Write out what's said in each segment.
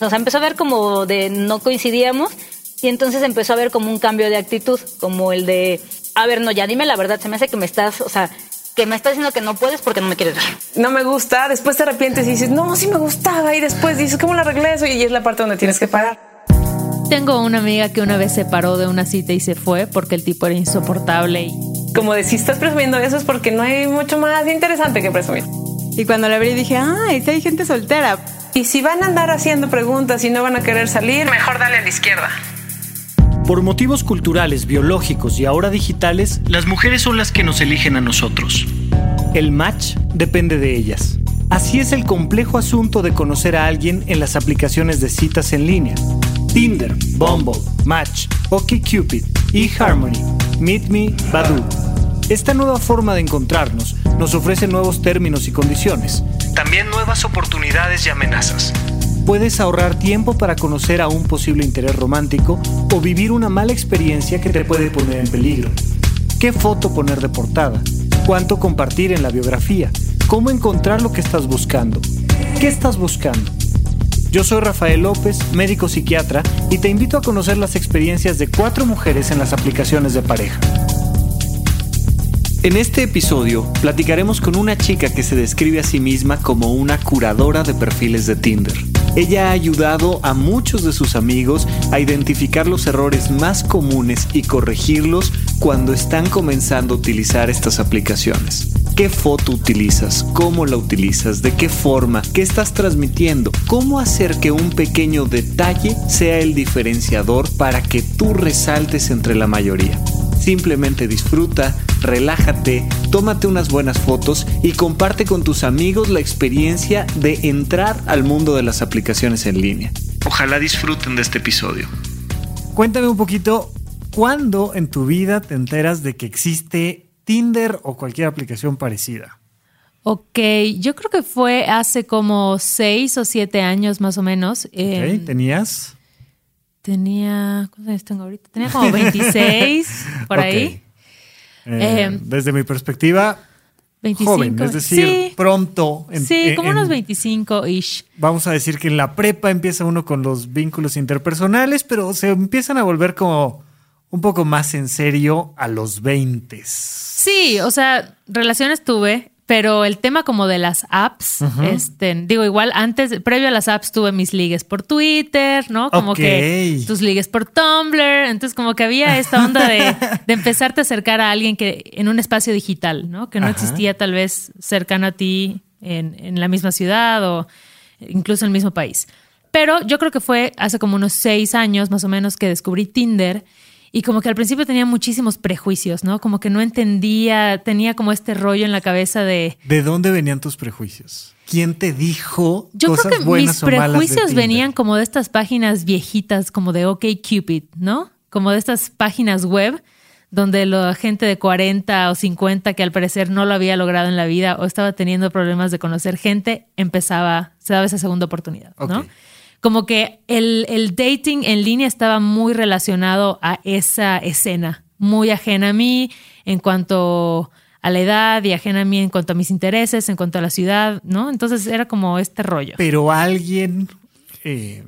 O sea, empezó a ver como de no coincidíamos y entonces empezó a ver como un cambio de actitud, como el de, a ver, no, ya dime la verdad, se me hace que me estás, o sea, que me estás diciendo que no puedes porque no me quieres ver. No me gusta, después te arrepientes y dices, no, sí me gustaba y después dices, ¿cómo lo arreglé eso? Y es la parte donde tienes que parar. Tengo una amiga que una vez se paró de una cita y se fue porque el tipo era insoportable y... Como de si estás presumiendo eso es porque no hay mucho más interesante que presumir. Y cuando la abrí dije, ay, si hay gente soltera. Y si van a andar haciendo preguntas y no van a querer salir, mejor dale a la izquierda. Por motivos culturales, biológicos y ahora digitales, las mujeres son las que nos eligen a nosotros. El match depende de ellas. Así es el complejo asunto de conocer a alguien en las aplicaciones de citas en línea. Tinder, Bumble, Match, OkCupid, eHarmony, Meet Me, Badoo. Esta nueva forma de encontrarnos nos ofrece nuevos términos y condiciones. También nuevas oportunidades y amenazas. Puedes ahorrar tiempo para conocer a un posible interés romántico o vivir una mala experiencia que te puede poner en peligro. ¿Qué foto poner de portada? ¿Cuánto compartir en la biografía? ¿Cómo encontrar lo que estás buscando? ¿Qué estás buscando? Yo soy Rafael López, médico psiquiatra, y te invito a conocer las experiencias de cuatro mujeres en las aplicaciones de pareja. En este episodio platicaremos con una chica que se describe a sí misma como una curadora de perfiles de Tinder. Ella ha ayudado a muchos de sus amigos a identificar los errores más comunes y corregirlos cuando están comenzando a utilizar estas aplicaciones. ¿Qué foto utilizas? ¿Cómo la utilizas? ¿De qué forma? ¿Qué estás transmitiendo? ¿Cómo hacer que un pequeño detalle sea el diferenciador para que tú resaltes entre la mayoría? Simplemente disfruta, relájate, tómate unas buenas fotos y comparte con tus amigos la experiencia de entrar al mundo de las aplicaciones en línea. Ojalá disfruten de este episodio. Cuéntame un poquito, ¿cuándo en tu vida te enteras de que existe Tinder o cualquier aplicación parecida? Ok, yo creo que fue hace como seis o siete años más o menos. Ok, ¿tenías? Tenía, ¿cuántos años tengo ahorita? Tenía como 26, por ahí. Eh, em, desde mi perspectiva, 25. joven, es decir, pronto. sí, como unos 25-ish. Vamos a decir que en la prepa empieza uno con los vínculos interpersonales, pero se empiezan a volver como un poco más en serio a los 20. Sí, o sea, relaciones tuve, pero el tema como de las apps, este, digo, igual antes, previo a las apps tuve mis ligues por Twitter, ¿no? Como que tus ligues por Tumblr. Entonces, como que había esta onda de, empezarte a acercar a alguien que en un espacio digital, ¿no? Que no existía tal vez cercano a ti en, en la misma ciudad o incluso en el mismo país. Pero yo creo que fue hace como unos seis años más o menos que descubrí Tinder y como que al principio tenía muchísimos prejuicios, ¿no? Como que no entendía, tenía como este rollo en la cabeza de... ¿De dónde venían tus prejuicios? ¿Quién te dijo Yo creo que mis prejuicios venían como de estas páginas viejitas, como de OkCupid, ¿no? Como de estas páginas web donde la gente de 40 o 50 que al parecer no lo había logrado en la vida o estaba teniendo problemas de conocer gente, empezaba, se daba esa segunda oportunidad, ¿no? Como que el, dating en línea estaba muy relacionado a esa escena, muy ajena a mí en cuanto a la edad y ajena a mí en cuanto a mis intereses, en cuanto a la ciudad, ¿no? Entonces era como este rollo. Pero alguien eh,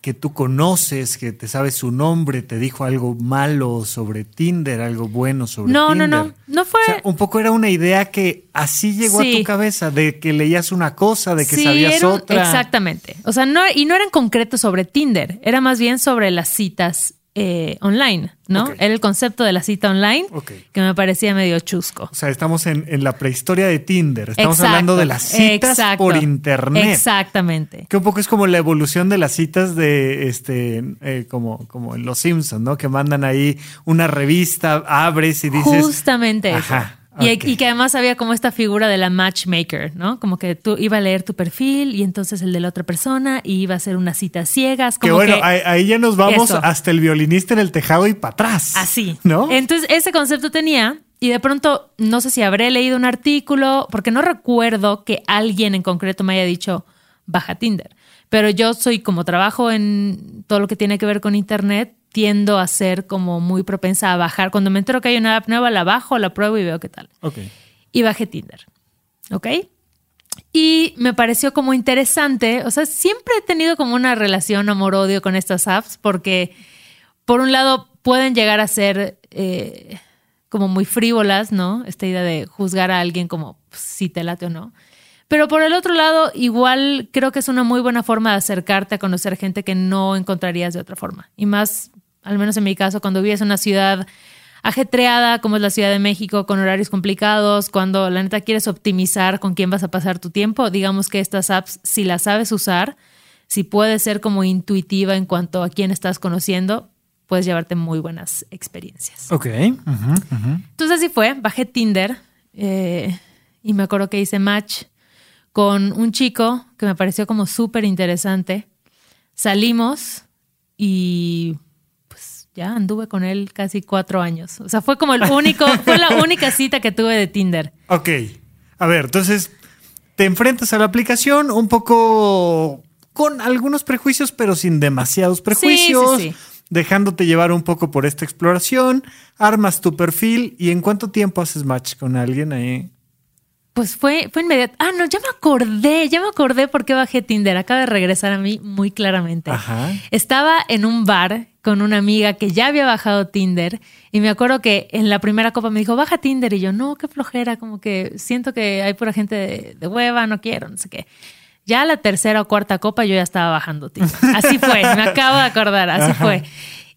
que tú conoces, que te sabes su nombre, te dijo algo malo sobre Tinder, algo bueno sobre no, Tinder. No, no, no, no fue. un poco era una idea que así llegó a tu cabeza, de que leías una cosa, de que sabías otra. Exactamente. O sea, no, y no era en concreto sobre Tinder, era más bien sobre las citas eh, online, ¿no? Era el concepto de la cita online que me parecía medio chusco. O sea, estamos en, la prehistoria de Tinder. Estamos hablando de las citas por internet. Exactamente. Que un poco es como la evolución de las citas de este, eh, como, como en Los Simpsons, ¿no? Que mandan ahí una revista, abres y dices. Justamente. Ajá. Y, que además había como esta figura de la matchmaker, ¿no? Como que tú iba a leer tu perfil y entonces el de la otra persona y iba a hacer unas citas ciegas. Como que bueno, ahí, ya nos vamos hasta el violinista en el tejado y para atrás. Así. ¿No? Entonces ese concepto tenía y de pronto no sé si habré leído un artículo, porque no recuerdo que alguien en concreto me haya dicho baja Tinder. Pero yo soy como trabajo en todo lo que tiene que ver con Internet, tiendo a ser como muy propensa a bajar. Cuando me entero que hay una app nueva, la bajo, la pruebo y veo qué tal. Ok. Y bajé Tinder. ¿Ok? Y me pareció como interesante, o sea, siempre he tenido como una relación amor-odio con estas apps porque, por un lado, pueden llegar a ser eh, como muy frívolas, ¿no? Esta idea de juzgar a alguien como pues, si te late o no. Pero por el otro lado, igual creo que es una muy buena forma de acercarte a conocer gente que no encontrarías de otra forma. Y más, al menos en mi caso, cuando vives en una ciudad ajetreada como es la Ciudad de México, con horarios complicados, cuando la neta quieres optimizar con quién vas a pasar tu tiempo, digamos que estas apps, si las sabes usar, si puedes ser como intuitiva en cuanto a quién estás conociendo, puedes llevarte muy buenas experiencias. Ok. Entonces así fue, bajé Tinder eh, y me acuerdo que hice match con un chico que me pareció como súper interesante. Salimos y ya anduve con él casi cuatro años. O sea, fue como el único, fue la única cita que tuve de Tinder. Ok. A ver, entonces te enfrentas a la aplicación un poco con algunos prejuicios, pero sin demasiados prejuicios. Dejándote llevar un poco por esta exploración, armas tu perfil y en cuánto tiempo haces match con alguien ahí. Pues fue, fue inmediato. Ah, no, ya me acordé, ya me acordé por qué bajé Tinder. Acaba de regresar a mí muy claramente. Estaba en un bar con una amiga que ya había bajado Tinder y me acuerdo que en la primera copa me dijo, baja Tinder. Y yo, no, qué flojera, como que siento que hay pura gente de, de hueva, no quiero, no sé qué. Ya la tercera o cuarta copa yo ya estaba bajando Tinder. Así fue, me acabo de acordar, así fue.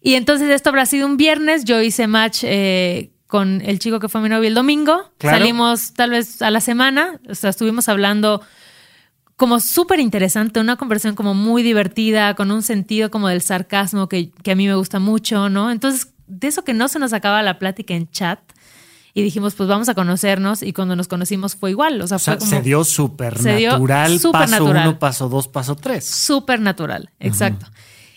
Y entonces esto habrá sido un viernes, yo hice match eh, con el chico que fue mi novio el domingo. Salimos tal vez a la semana, o sea, estuvimos hablando como súper interesante, una conversación como muy divertida, con un sentido como del sarcasmo que, a mí me gusta mucho, ¿no? Entonces, de eso que no se nos acaba la plática en chat, y dijimos, pues vamos a conocernos. Y cuando nos conocimos fue igual. O sea, fue se dio súper natural. paso uno, paso dos, paso tres. Súper natural, exacto.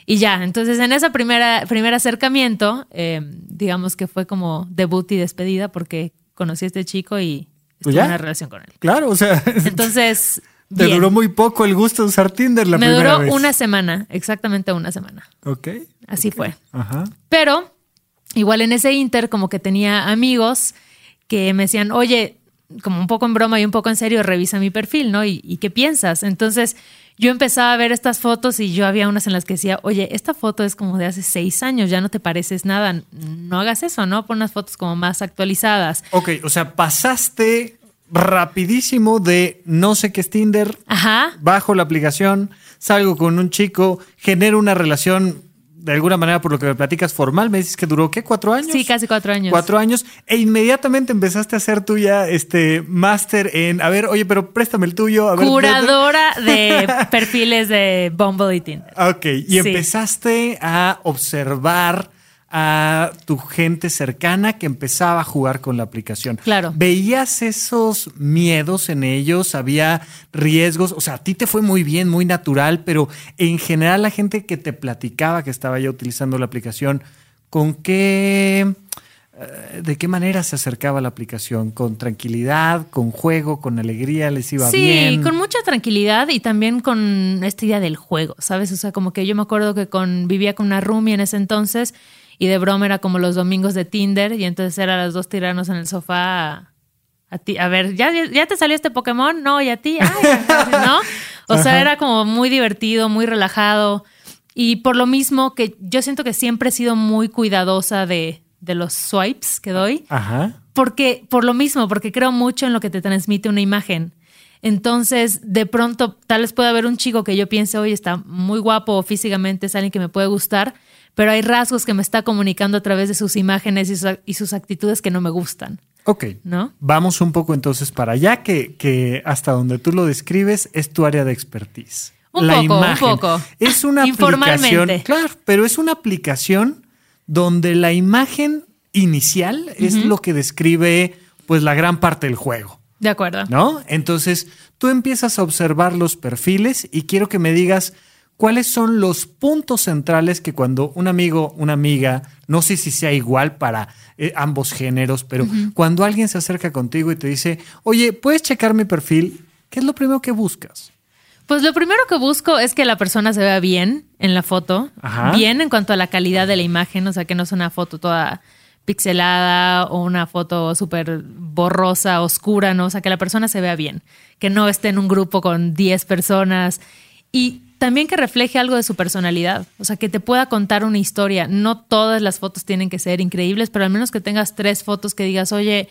Y ya, entonces en ese primer acercamiento, eh, digamos que fue como debut y despedida porque conocí a este chico y estuve en una relación con él. Claro, o sea. Entonces. Te duró muy poco el gusto de usar Tinder la primera vez. Me duró una semana, exactamente una semana. Ok. Así fue. Ajá. Pero igual en ese inter, como que tenía amigos que me decían, oye, como un poco en broma y un poco en serio, revisa mi perfil, ¿no? ¿Y, y qué piensas? Entonces yo empezaba a ver estas fotos y yo había unas en las que decía, oye, esta foto es como de hace seis años, ya no te pareces nada, no hagas eso, ¿no? Pon unas fotos como más actualizadas. Ok, o sea, pasaste rapidísimo de no sé qué es Tinder, Ajá. bajo la aplicación, salgo con un chico, genero una relación de alguna manera, por lo que me platicas formal, me dices que duró, ¿qué? ¿Cuatro años? Sí, casi cuatro años. Cuatro años. E inmediatamente empezaste a hacer tuya este máster en, a ver, oye, pero préstame el tuyo. A Curadora de perfiles de Bumble y Tinder. Ok, y empezaste a observar a tu gente cercana que empezaba a jugar con la aplicación. Claro. ¿Veías esos miedos en ellos? ¿Había riesgos? O sea, a ti te fue muy bien, muy natural, pero en general la gente que te platicaba que estaba ya utilizando la aplicación, ¿con qué... Eh, ¿De qué manera se acercaba la aplicación? ¿Con tranquilidad, con juego, con alegría? ¿Les iba bien? Sí, con mucha tranquilidad y también con esta idea del juego, ¿sabes? O sea, como que yo me acuerdo que con, vivía con una roomie en ese entonces y de broma era como los domingos de Tinder y entonces era las dos tirarnos en el sofá a, ti, a ver, ¿ya, ¿ya te salió este Pokémon? No, y a ti, ¿no? O sea, era como muy divertido, muy relajado y por lo mismo que yo siento que siempre he sido muy cuidadosa de, de los swipes que doy. Ajá. Porque, por lo mismo, porque creo mucho en lo que te transmite una imagen. Entonces, de pronto, tal vez pueda haber un chico que yo piense, oye, está muy guapo físicamente, es alguien que me puede gustar, pero hay rasgos que me está comunicando a través de sus imágenes y sus, actitudes que no me gustan. Ok. ¿No? Vamos un poco entonces para allá, que, que hasta donde tú lo describes es tu área de expertise. Un la poco, imagen. un poco. Es una aplicación. Claro, pero es una aplicación donde la imagen inicial es lo que describe pues la gran parte del juego. De acuerdo. ¿No? Entonces, tú empiezas a observar los perfiles y quiero que me digas cuáles son los puntos centrales que cuando un amigo, una amiga, no sé si sea igual para eh, ambos géneros, pero cuando alguien se acerca contigo y te dice, oye, ¿puedes checar mi perfil? ¿Qué es lo primero que buscas? Pues lo primero que busco es que la persona se vea bien en la foto, bien en cuanto a la calidad de la imagen, o sea, que no es una foto toda pixelada o una foto súper borrosa, oscura, ¿no? O sea, que la persona se vea bien, que no esté en un grupo con 10 personas y también que refleje algo de su personalidad, o sea, que te pueda contar una historia. No todas las fotos tienen que ser increíbles, pero al menos que tengas tres fotos que digas, oye,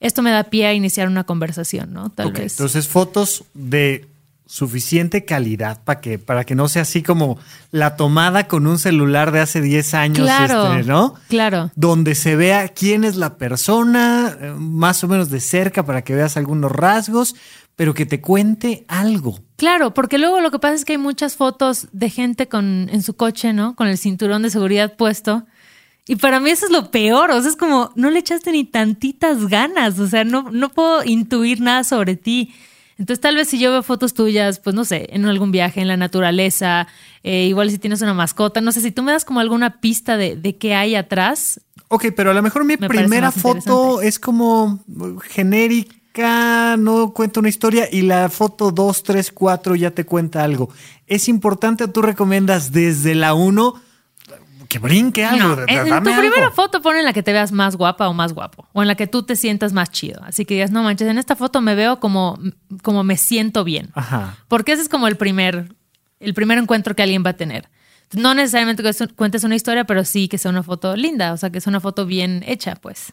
esto me da pie a iniciar una conversación, ¿no? Tal vez. Entonces, fotos de suficiente calidad para que, para que no sea así como la tomada con un celular de hace 10 años, claro, este, ¿no? Claro. Donde se vea quién es la persona, eh, más o menos de cerca para que veas algunos rasgos, pero que te cuente algo. Claro, porque luego lo que pasa es que hay muchas fotos de gente con, en su coche, ¿no? Con el cinturón de seguridad puesto. Y para mí eso es lo peor, o sea, es como, no le echaste ni tantitas ganas, o sea, no, no puedo intuir nada sobre ti. Entonces, tal vez si yo veo fotos tuyas, pues no sé, en algún viaje, en la naturaleza, eh, igual si tienes una mascota, no sé, si tú me das como alguna pista de, de qué hay atrás. Ok, pero a lo mejor mi primera foto es como genérica, no cuenta una historia y la foto 2, 3, 4 ya te cuenta algo. ¿Es importante o tú recomiendas desde la 1 que brinque algo. en, tu primera foto pon en la que te veas más guapa o más guapo. O en la que tú te sientas más chido. Así que digas, no manches, en esta foto me veo como, como me siento bien. Ajá. Porque ese es como el primer, el primer encuentro que alguien va a tener. No necesariamente que cuentes una historia, pero sí que sea una foto linda. O sea, que sea una foto bien hecha, pues.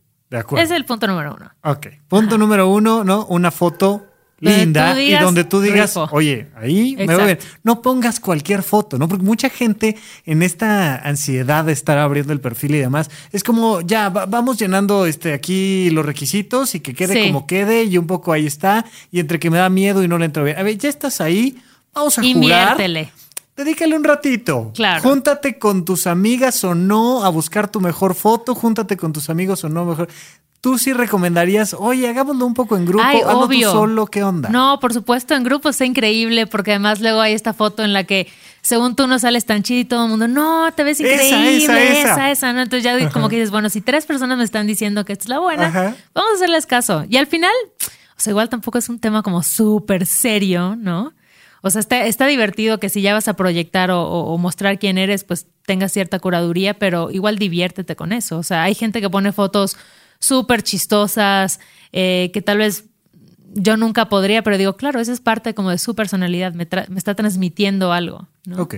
de acuerdo. Es el punto número uno. Ok. Punto número uno, ¿no? Una foto linda y donde tú digas, oye, ahí me voy a ver. No pongas cualquier foto, ¿no? Porque mucha gente en esta ansiedad de estar abriendo el perfil y demás, es como, ya, vamos llenando este aquí los requisitos y que quede como quede y un poco ahí está. Y entre que me da miedo y no le entro bien. A ver, ya estás ahí, vamos a jugar. Dedícale un ratito. Claro. Júntate con tus amigas o no a buscar tu mejor foto, júntate con tus amigos o no mejor tú sí recomendarías, oye, hagámoslo un poco en grupo, Ay, obvio. solo, ¿qué onda? No, por supuesto, en grupo está increíble, porque además luego hay esta foto en la que según tú no sales tan chido y todo el mundo, no, te ves increíble, esa, esa, esa, ¿no? Entonces ya como que dices, bueno, si tres personas me están diciendo que esta es la buena, vamos a hacerles caso. Y al final, o sea, igual tampoco es un tema como súper serio, ¿no? O sea, está, está divertido que si ya vas a proyectar o, mostrar quién eres, pues tengas cierta curaduría, pero igual diviértete con eso. O sea, hay gente que pone fotos súper chistosas, eh, que tal vez yo nunca podría, pero digo, claro, esa es parte como de su personalidad, me, está transmitiendo algo. Ok.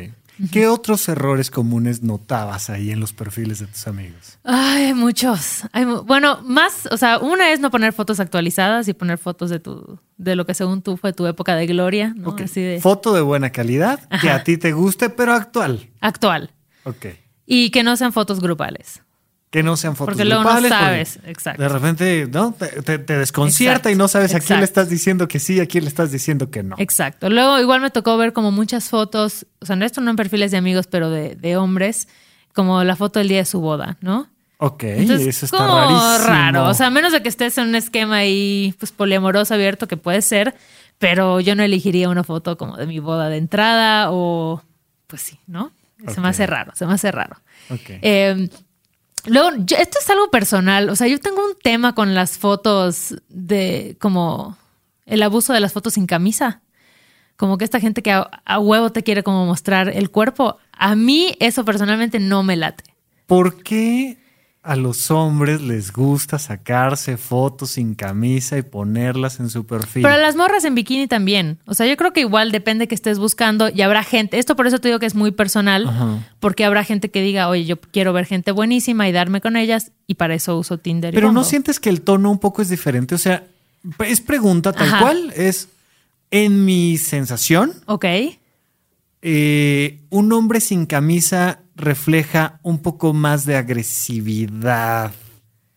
¿Qué otros errores comunes notabas ahí en los perfiles de tus amigos? Ay, muchos. bueno, más, o sea, una es no poner fotos actualizadas y poner fotos de tu, de lo que según tú fue tu época de gloria. ¿no? Foto de buena calidad, que a ti te guste, pero actual. Actual. Ok. Y que no sean fotos grupales que no sean fotos porque luego no sabes, exacto. De repente, ¿no? Te, desconcierta y no sabes a quién le estás diciendo que sí, a quién le estás diciendo que no. Exacto. Luego igual me tocó ver como muchas fotos, o sea, no esto no en perfiles de amigos, pero de, hombres, como la foto del día de su boda, ¿no? Ok, eso está como raro. O sea, a menos de que estés en un esquema ahí, pues poliamoroso abierto, que puede ser, pero yo no elegiría una foto como de mi boda de entrada o, pues sí, ¿no? Se me hace raro, se me hace raro. Okay. Eh, Luego, esto es algo personal. O sea, yo tengo un tema con las fotos de como el abuso de las fotos sin camisa. Como que esta gente que a, huevo te quiere como mostrar el cuerpo. A mí eso personalmente no me late. ¿Por qué a los hombres les gusta sacarse fotos sin camisa y ponerlas en su perfil. Pero a las morras en bikini también. O sea, yo creo que igual depende que estés buscando y habrá gente. Esto por eso te digo que es muy personal, porque habrá gente que diga, oye, yo quiero ver gente buenísima y darme con ellas y para eso uso Tinder. Pero no sientes que el tono un poco es diferente. O sea, es pregunta tal cual. Es en mi sensación. Ok. Eh, un hombre sin camisa refleja un poco más de agresividad.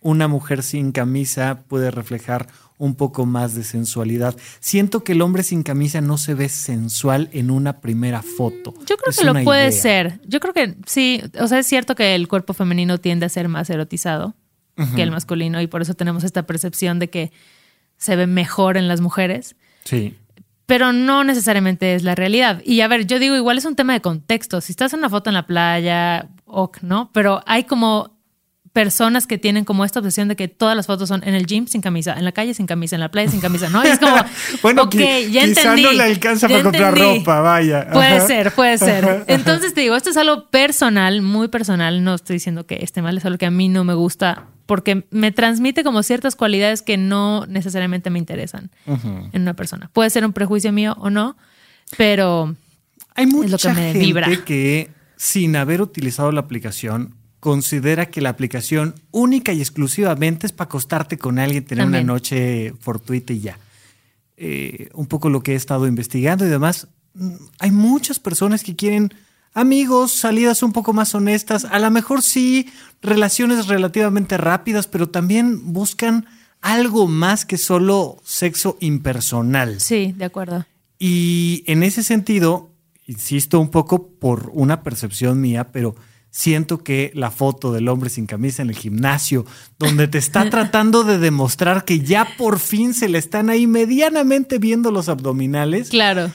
Una mujer sin camisa puede reflejar un poco más de sensualidad. Siento que el hombre sin camisa no se ve sensual en una primera foto. Yo creo que lo puede ser. Yo creo que sí, o sea, es cierto que el cuerpo femenino tiende a ser más erotizado que el masculino y por eso tenemos esta percepción de que se ve mejor en las mujeres. Sí pero no necesariamente es la realidad. Y a ver, yo digo, igual es un tema de contexto. Si estás en una foto en la playa, ok, ¿no? Pero hay como personas que tienen como esta obsesión de que todas las fotos son en el gym sin camisa, en la calle sin camisa, en la playa sin camisa, ¿no? es como, bueno, ok, ya entendí. no le alcanza para comprar ropa, vaya. Puede ser, puede ser. Entonces te digo, esto es algo personal, muy personal. No estoy diciendo que esté mal, es algo que a mí no me gusta porque me transmite como ciertas cualidades que no necesariamente me interesan en una persona. Puede ser un prejuicio mío o no, pero hay mucha gente que sin haber utilizado la aplicación considera que la aplicación única y exclusivamente es para acostarte con alguien, tener una noche fortuita y ya. Eh, un poco lo que he estado investigando y demás. Mm, hay muchas personas que quieren amigos, salidas un poco más honestas, a lo mejor sí, relaciones relativamente rápidas, pero también buscan algo más que solo sexo impersonal. Sí, de acuerdo. Y en ese sentido, insisto un poco por una percepción mía, pero siento que la foto del hombre sin camisa en el gimnasio, donde te está tratando de demostrar que ya por fin se le están ahí medianamente viendo los abdominales. Claro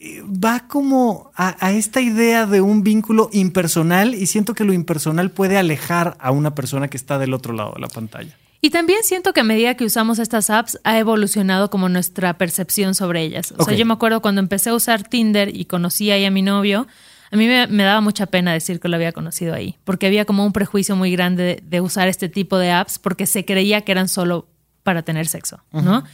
va como a, esta idea de un vínculo impersonal y siento que lo impersonal puede alejar a una persona que está del otro lado de la pantalla. Y también siento que a medida que usamos estas apps ha evolucionado como nuestra percepción sobre ellas. O sea, yo me acuerdo cuando empecé a usar Tinder y conocí ahí a mi novio, a mí me, daba mucha pena decir que lo había conocido ahí, porque había como un prejuicio muy grande de, usar este tipo de apps porque se creía que eran solo para tener sexo, ¿no?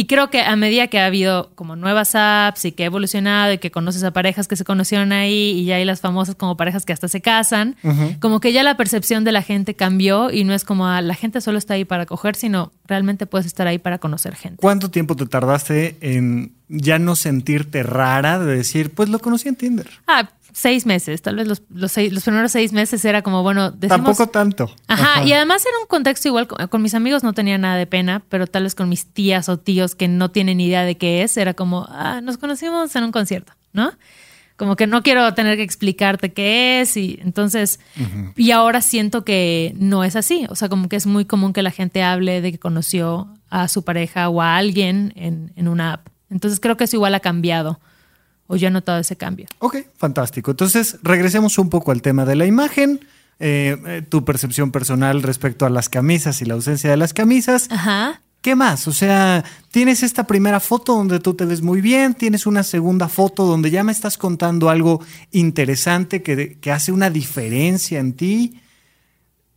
Y creo que a medida que ha habido como nuevas apps y que ha evolucionado y que conoces a parejas que se conocieron ahí y ya hay las famosas como parejas que hasta se casan, como que ya la percepción de la gente cambió y no es como ah, la gente solo está ahí para coger, sino realmente puedes estar ahí para conocer gente. ¿Cuánto tiempo te tardaste en ya no sentirte rara de decir, pues lo conocí en Tinder? Ah, seis meses, tal vez los, los, los primeros seis meses era como, bueno, Tampoco tanto. Ajá, y además era un contexto igual, con, mis amigos no tenía nada de pena, pero tal vez con mis tías o tíos que no tienen idea de qué es, era como, ah, nos conocimos en un concierto, ¿no? Como que no quiero tener que explicarte qué es y entonces, y ahora siento que no es así, o sea, como que es muy común que la gente hable de que conoció a su pareja o a alguien en, en una app. Entonces creo que eso igual ha cambiado o yo he notado ese cambio. Ok, fantástico. Entonces, regresemos un poco al tema de la imagen. Eh, eh, tu percepción personal respecto a las camisas y la ausencia de las camisas. Ajá. ¿Qué más? O sea, tienes esta primera foto donde tú te ves muy bien, tienes una segunda foto donde ya me estás contando algo interesante que, que hace una diferencia en ti.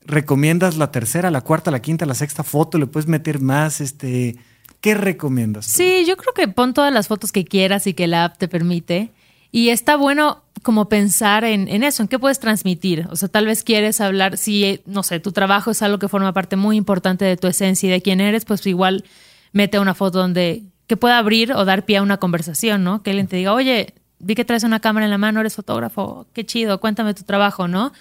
¿Recomiendas la tercera, la cuarta, la quinta, la sexta foto? ¿Le puedes meter más este, ¿Qué recomiendas? Sí, yo creo que pon todas las fotos que quieras y que la app te permite. Y está bueno como pensar en, eso, en qué puedes transmitir. O sea, tal vez quieres hablar, si, no sé, tu trabajo es algo que forma parte muy importante de tu esencia y de quién eres, pues igual mete una foto donde que pueda abrir o dar pie a una conversación, ¿no? Que alguien te diga, oye, vi que traes una cámara en la mano, eres fotógrafo, qué chido, cuéntame tu trabajo, ¿no?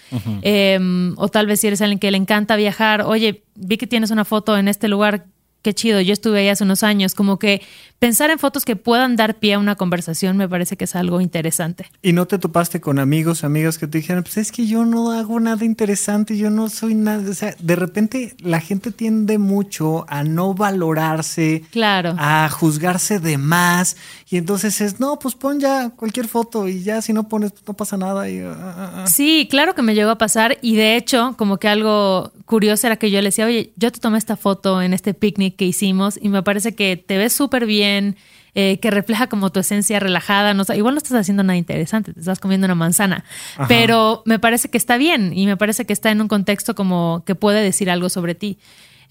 Em, o tal vez si eres alguien que le encanta viajar, oye, vi que tienes una foto en este lugar, qué chido, yo estuve ahí hace unos años, como que pensar en fotos que puedan dar pie a una conversación me parece que es algo interesante. ¿Y no te topaste con amigos, amigas que te dijeron, pues es que yo no hago nada interesante, yo no soy nada, o sea, de repente la gente tiende mucho a no valorarse, claro. a juzgarse de más, Y entonces es, no, pues pon ya cualquier foto y ya si no pones, no pasa nada. Y, ah, ah, ah. Sí, claro que me llegó a pasar y de hecho, como que algo curioso era que yo le decía, oye, yo te tomé esta foto en este picnic que hicimos y me parece que te ves súper bien, eh, que refleja como tu esencia relajada. No, igual no estás haciendo nada interesante, te estás comiendo una manzana, pero me parece que está bien y me parece que está en un contexto como que puede decir algo sobre ti.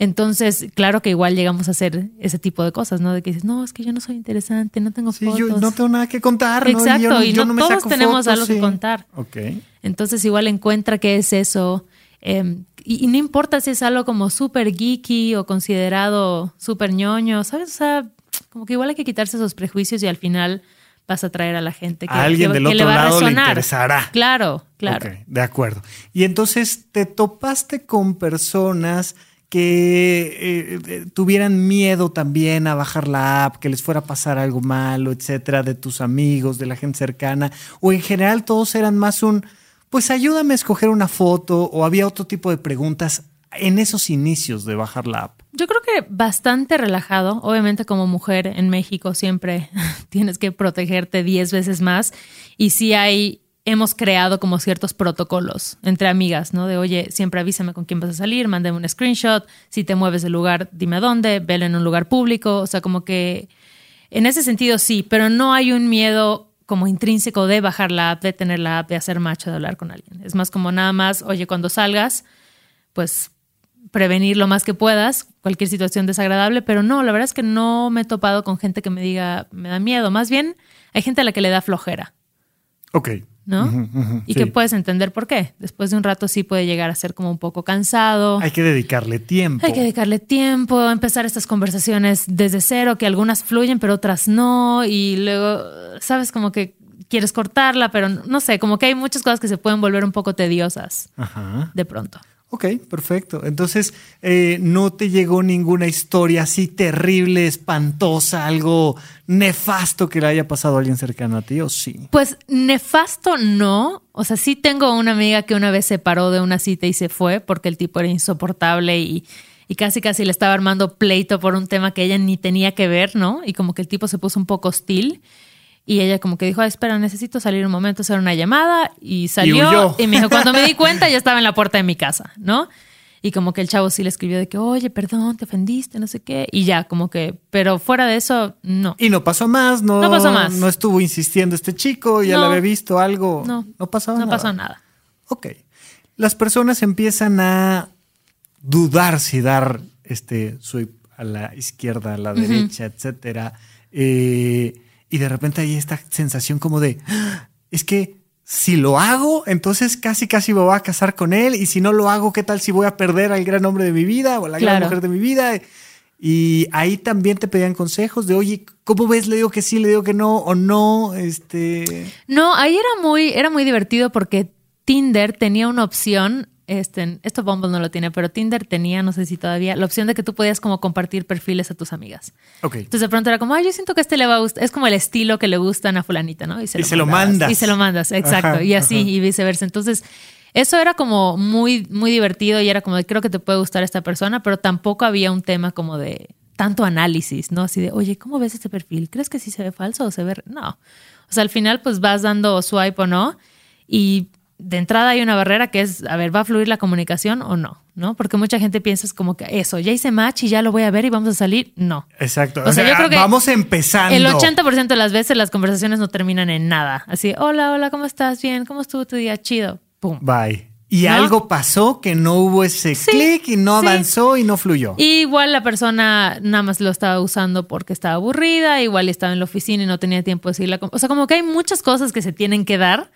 Entonces, claro que igual llegamos a hacer ese tipo de cosas, ¿no? De que dices, no, es que yo no soy interesante, no tengo sí, fotos. Yo no tengo nada que contar, ¿no? Exacto, y, no, todos tenemos algo que contar. Ok. Entonces, igual encuentra qué es eso. Em, y, no importa si es algo como súper geeky o considerado súper ñoño, ¿sabes? O sea, como que igual hay que quitarse esos prejuicios y al final vas a traer a la gente que, a alguien del otro le va lado a le interesará. Claro, claro. Ok, de acuerdo. Y entonces te topaste con personas que eh, eh, tuvieran miedo también a bajar la app, que les fuera a pasar algo malo, etcétera, de tus amigos, de la gente cercana, o en general todos eran más un, pues ayúdame a escoger una foto, o había otro tipo de preguntas en esos inicios de bajar la app. Yo creo que bastante relajado. Obviamente como mujer en México siempre tienes que protegerte 10 veces más y si hay hemos creado como ciertos protocolos entre amigas, ¿no? De, oye, siempre avísame con quién vas a salir, mándame un screenshot, si te mueves del lugar, dime dónde, velo en un lugar público, o sea, como que en ese sentido sí, pero no hay un miedo como intrínseco de bajar la app, de tener la app, de hacer macho, de hablar con alguien. Es más como nada más, oye, cuando salgas, pues prevenir lo más que puedas cualquier situación desagradable, pero no, la verdad es que no me he topado con gente que me diga, me da miedo, más bien hay gente a la que le da flojera. Ok. ¿No? y que puedes entender por qué. Después de un rato sí puede llegar a ser como un poco cansado. Hay que dedicarle tiempo. Hay que dedicarle tiempo, empezar estas conversaciones desde cero, que algunas fluyen, pero otras no. Y luego, sabes, como que quieres cortarla, pero no sé, como que hay muchas cosas que se pueden volver un poco tediosas de pronto. Ok, perfecto. Entonces, eh, ¿no te llegó ninguna historia así terrible, espantosa, algo nefasto que le haya pasado a alguien cercano a ti o sí? Pues nefasto no. O sea, sí tengo una amiga que una vez se paró de una cita y se fue porque el tipo era insoportable y, y casi casi le estaba armando pleito por un tema que ella ni tenía que ver, ¿no? Y como que el tipo se puso un poco hostil. Y ella como que dijo, espera, necesito salir un momento, hacer una llamada. Y salió. Y, me dijo, cuando me di cuenta ya estaba en la puerta de mi casa, ¿no? Y como que el chavo sí le escribió de que, oye, perdón, te ofendiste, no sé qué. Y ya, como que, pero fuera de eso, no. Y no pasó más, no, no pasó más. No estuvo insistiendo este chico, ya le había visto algo. No, no pasó nada. No pasó nada. Ok. Las personas empiezan a dudar si dar este swipe a la izquierda, a la derecha, etcétera. Eh, y de repente hay esta sensación como de, ah, es que si lo hago, entonces casi casi me voy a casar con él y si no lo hago, ¿qué tal si voy a perder al gran hombre de mi vida o a la gran mujer de mi vida? Y ahí también te pedían consejos de, oye, ¿cómo ves? Le digo que sí, le digo que no o no, este... No, ahí era muy, era muy divertido porque Tinder tenía una opción este, esto Bumble no lo tiene, pero Tinder tenía, no sé si todavía, la opción de que tú podías como compartir perfiles a tus amigas. Entonces de pronto era como, ay, yo siento que este le va a gustar, es como el estilo que le gustan a fulanita, ¿no? Y se, lo, mandas. Y se lo mandas, exacto. y así, y viceversa. Entonces, eso era como muy, muy divertido y era como de, creo que te puede gustar esta persona, pero tampoco había un tema como de tanto análisis, ¿no? Así de, oye, ¿cómo ves este perfil? ¿Crees que sí se ve falso o se ve...? No. O sea, al final pues vas dando swipe o no y de entrada hay una barrera que es, a ver, ¿va a fluir la comunicación o no? ¿No? Porque mucha gente piensa es como que eso, ya hice match y ya lo voy a ver y vamos a salir. No. Exacto. O, sea, yo creo que vamos empezando. El 80% de las veces las conversaciones no terminan en nada. Así, hola, hola, ¿cómo estás? Bien, ¿cómo estuvo tu día? Chido. Pum. Bye. Y algo pasó que no hubo ese clic y no avanzó y no fluyó. igual la persona nada más lo estaba usando porque estaba aburrida, igual estaba en la oficina y no tenía tiempo de seguirla. O sea, como que hay muchas cosas que se tienen que dar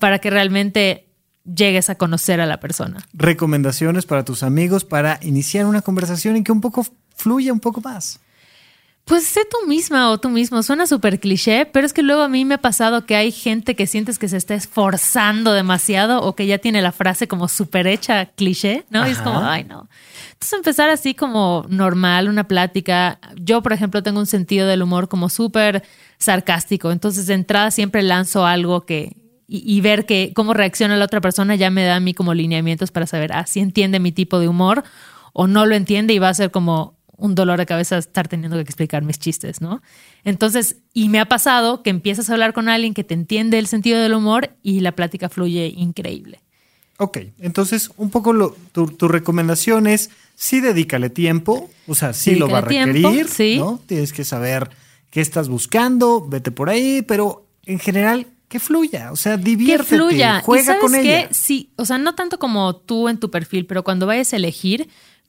para que realmente llegues a conocer a la persona. Recomendaciones para tus amigos para iniciar una conversación y que un poco fluya un poco más. Pues sé tú misma o tú mismo, suena súper cliché, pero es que luego a mí me ha pasado que hay gente que sientes que se está esforzando demasiado o que ya tiene la frase como súper hecha cliché, ¿no? Y es como, ay, no. Entonces empezar así como normal, una plática. Yo, por ejemplo, tengo un sentido del humor como súper sarcástico, entonces de entrada siempre lanzo algo que... Y, ver que cómo reacciona la otra persona ya me da a mí como lineamientos para saber ah, si entiende mi tipo de humor o no lo entiende y va a ser como un dolor de cabeza estar teniendo que explicar mis chistes, ¿no? Entonces, y me ha pasado que empiezas a hablar con alguien que te entiende el sentido del humor y la plática fluye increíble. Ok, entonces un poco lo, tu, recomendación es sí dedícale tiempo, o sea, sí lo va a requerir, sí. ¿no? Tienes que saber qué estás buscando, vete por ahí, pero en general que fluya, o sea, diviértete, que fluya. juega con ella. Sí, o sea, no tanto como tú en tu perfil, pero cuando vayas a elegir,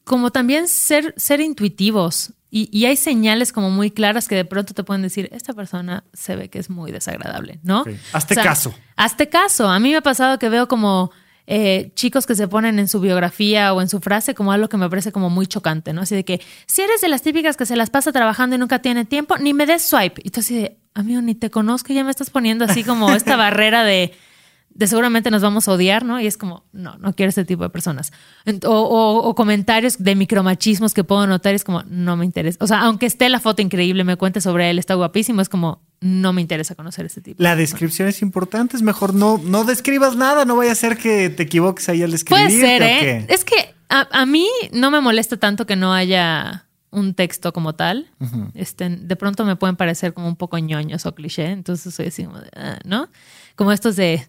como también ser, ser intuitivos. Y, hay señales como muy claras que de pronto te pueden decir, esta persona se ve que es muy desagradable, ¿no? Hazte caso. Hazte caso. A mí me ha pasado que veo como eh, chicos que se ponen en su biografía o en su frase como algo que me parece como muy chocante, ¿no? Así de que, si eres de las típicas que se las pasa trabajando y nunca tiene tiempo, ni me des swipe. Y tú así de, amigo, ni te conozco, ya me estás poniendo así como esta barrera de de seguramente nos vamos a odiar, ¿no? Y es como, no, no quiero ese tipo de personas. O, comentarios de micromachismos que puedo notar, es como, no me interesa. O sea, aunque esté la foto increíble, me cuente sobre él, está guapísimo, es como, no me interesa conocer ese tipo. La descripción es importante, es mejor no, no describas nada, no vaya a ser que te equivoques ahí al escribir. Puede ser, ¿eh? Es que a, mí no me molesta tanto que no haya un texto como tal. este, de pronto me pueden parecer como un poco ñoños o cliché, entonces soy así como de, ah", ¿no? Como estos de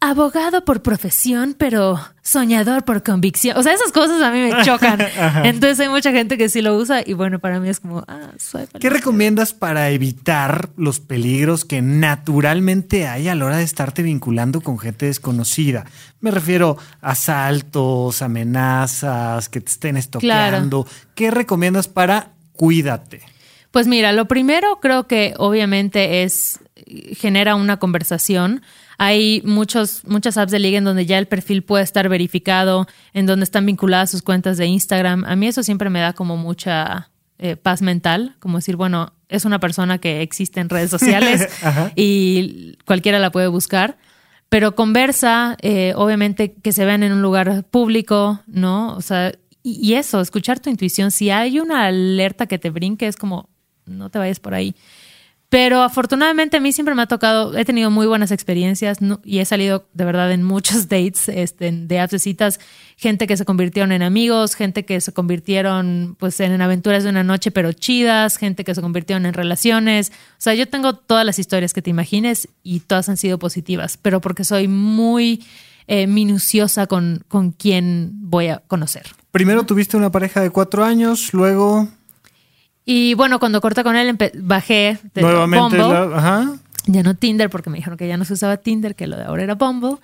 abogado por profesión, pero soñador por convicción. O sea, esas cosas a mí me chocan. Entonces hay mucha gente que sí lo usa y bueno, para mí es como, ah, ¿Qué recomiendas para evitar los peligros que naturalmente hay a la hora de estarte vinculando con gente desconocida? Me refiero a asaltos, amenazas, que te estén estoqueando. ¿Qué recomiendas para cuídate? Pues mira, lo primero creo que obviamente es genera una conversación hay muchos, muchas apps de liga en donde ya el perfil puede estar verificado, en donde están vinculadas sus cuentas de Instagram. A mí eso siempre me da como mucha eh, paz mental, como decir, bueno, es una persona que existe en redes sociales y cualquiera la puede buscar. Pero conversa, eh, obviamente que se vean en un lugar público, ¿no? O sea, y, y eso, escuchar tu intuición. Si hay una alerta que te brinque, es como, no te vayas por ahí. Pero afortunadamente a mí siempre me ha tocado, he tenido muy buenas experiencias y he salido de verdad en muchos dates este, de apps gente que se convirtieron en amigos, gente que se convirtieron pues en aventuras de una noche pero chidas, gente que se convirtieron en relaciones. O sea, yo tengo todas las historias que te imagines y todas han sido positivas, pero porque soy muy eh, minuciosa con, con quién voy a conocer. Primero tuviste una pareja de cuatro años, luego y bueno, cuando corté con él, bajé de Nuevamente Bumble. ajá. Ya no Tinder, porque me dijeron que ya no se usaba Tinder, que lo de ahora era Bumble.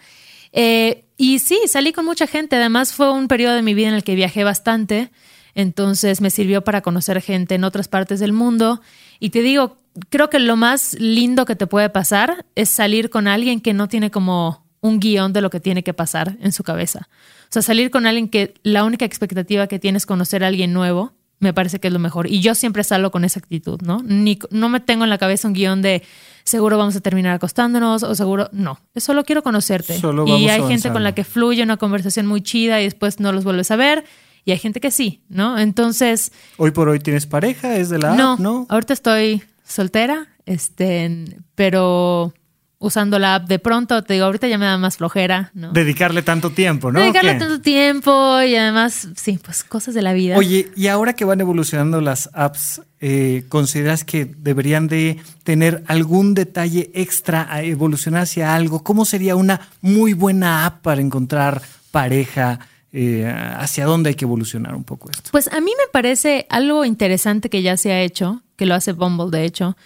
Eh, y sí, salí con mucha gente. Además, fue un periodo de mi vida en el que viajé bastante. Entonces me sirvió para conocer gente en otras partes del mundo. Y te digo, creo que lo más lindo que te puede pasar es salir con alguien que no tiene como un guion de lo que tiene que pasar en su cabeza. O sea, salir con alguien que la única expectativa que tiene es conocer a alguien nuevo me parece que es lo mejor. Y yo siempre salgo con esa actitud, ¿no? Ni, no me tengo en la cabeza un guion de seguro vamos a terminar acostándonos o seguro. No, solo quiero conocerte. y hay gente con la que fluye una conversación muy chida y después no los vuelves a ver. Y hay gente que sí, ¿no? Entonces. Hoy por hoy tienes pareja, es de la. No, ¿no? Ahorita estoy soltera, este, pero usando la app de pronto, te digo, ahorita ya me da más flojera, ¿no? Dedicarle tanto tiempo, ¿no? Dedicarle tanto tiempo y además, sí, pues cosas de la vida. Oye, y ahora que van evolucionando las apps, eh, ¿consideras que deberían de tener algún detalle extra a evolucionar hacia algo? ¿Cómo sería una muy buena app para encontrar pareja? Eh, ¿Hacia dónde hay que evolucionar un poco esto? Pues a mí me parece algo interesante que ya se ha hecho, que lo hace Bumble de hecho,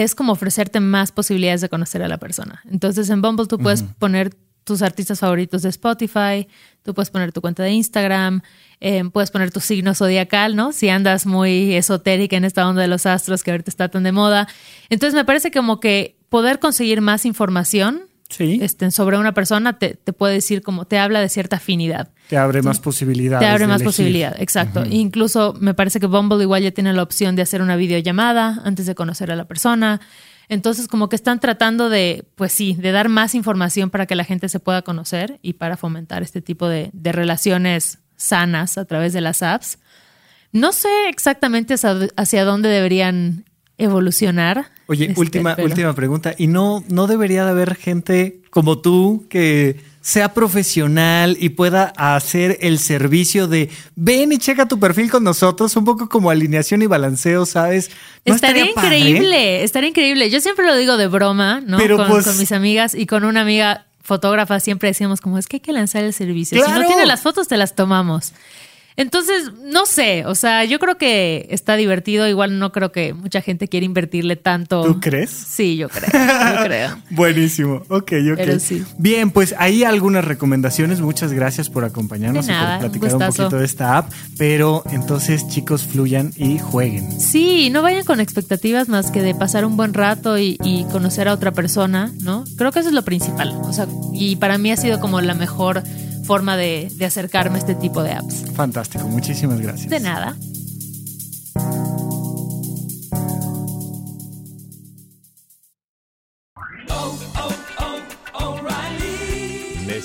es como ofrecerte más posibilidades de conocer a la persona. Entonces en Bumble tú puedes poner tus artistas favoritos de Spotify, tú puedes poner tu cuenta de Instagram, em, puedes poner tu signo zodiacal, ¿no? Si andas muy esotérica en esta onda de los astros que ahorita está tan de moda. Entonces me parece como que poder conseguir más información sí. este, sobre una persona te, puede decir como te habla de cierta afinidad. Te abre más posibilidades. Te abre más posibilidad, exacto. Incluso me parece que Bumble igual ya tiene la opción de hacer una videollamada antes de conocer a la persona. Entonces, como que están tratando de, pues sí, de dar más información para que la gente se pueda conocer y para fomentar este tipo de, relaciones sanas a través de las apps. No sé exactamente hacia dónde deberían evolucionar. Oye, este, última, última pregunta. ¿Y no, no debería de haber gente como tú que sea profesional y pueda hacer el servicio de ven y checa tu perfil con nosotros, un poco como alineación y balanceo, ¿sabes? estaría, increíble, estaría increíble. Yo siempre lo digo de broma, ¿no? con, pues con mis amigas y con una amiga fotógrafa siempre decíamos como es que hay que lanzar el servicio. Si no tiene las fotos, te las tomamos. Entonces, no sé, o sea, yo creo que está divertido, igual no creo que mucha gente quiera invertirle tanto. ¿Tú crees? Sí, yo creo, yo creo. Buenísimo, ok, ok. Bien, pues ahí algunas recomendaciones, muchas gracias por acompañarnos y por platicar un, poquito de esta app, pero entonces chicos, fluyan y jueguen. Sí, no vayan con expectativas más que de pasar un buen rato y, y conocer a otra persona, ¿no? Creo que eso es lo principal, o sea, y para mí ha sido como la mejor forma de, de acercarme a este tipo de apps. Fantástico, muchísimas gracias. De nada.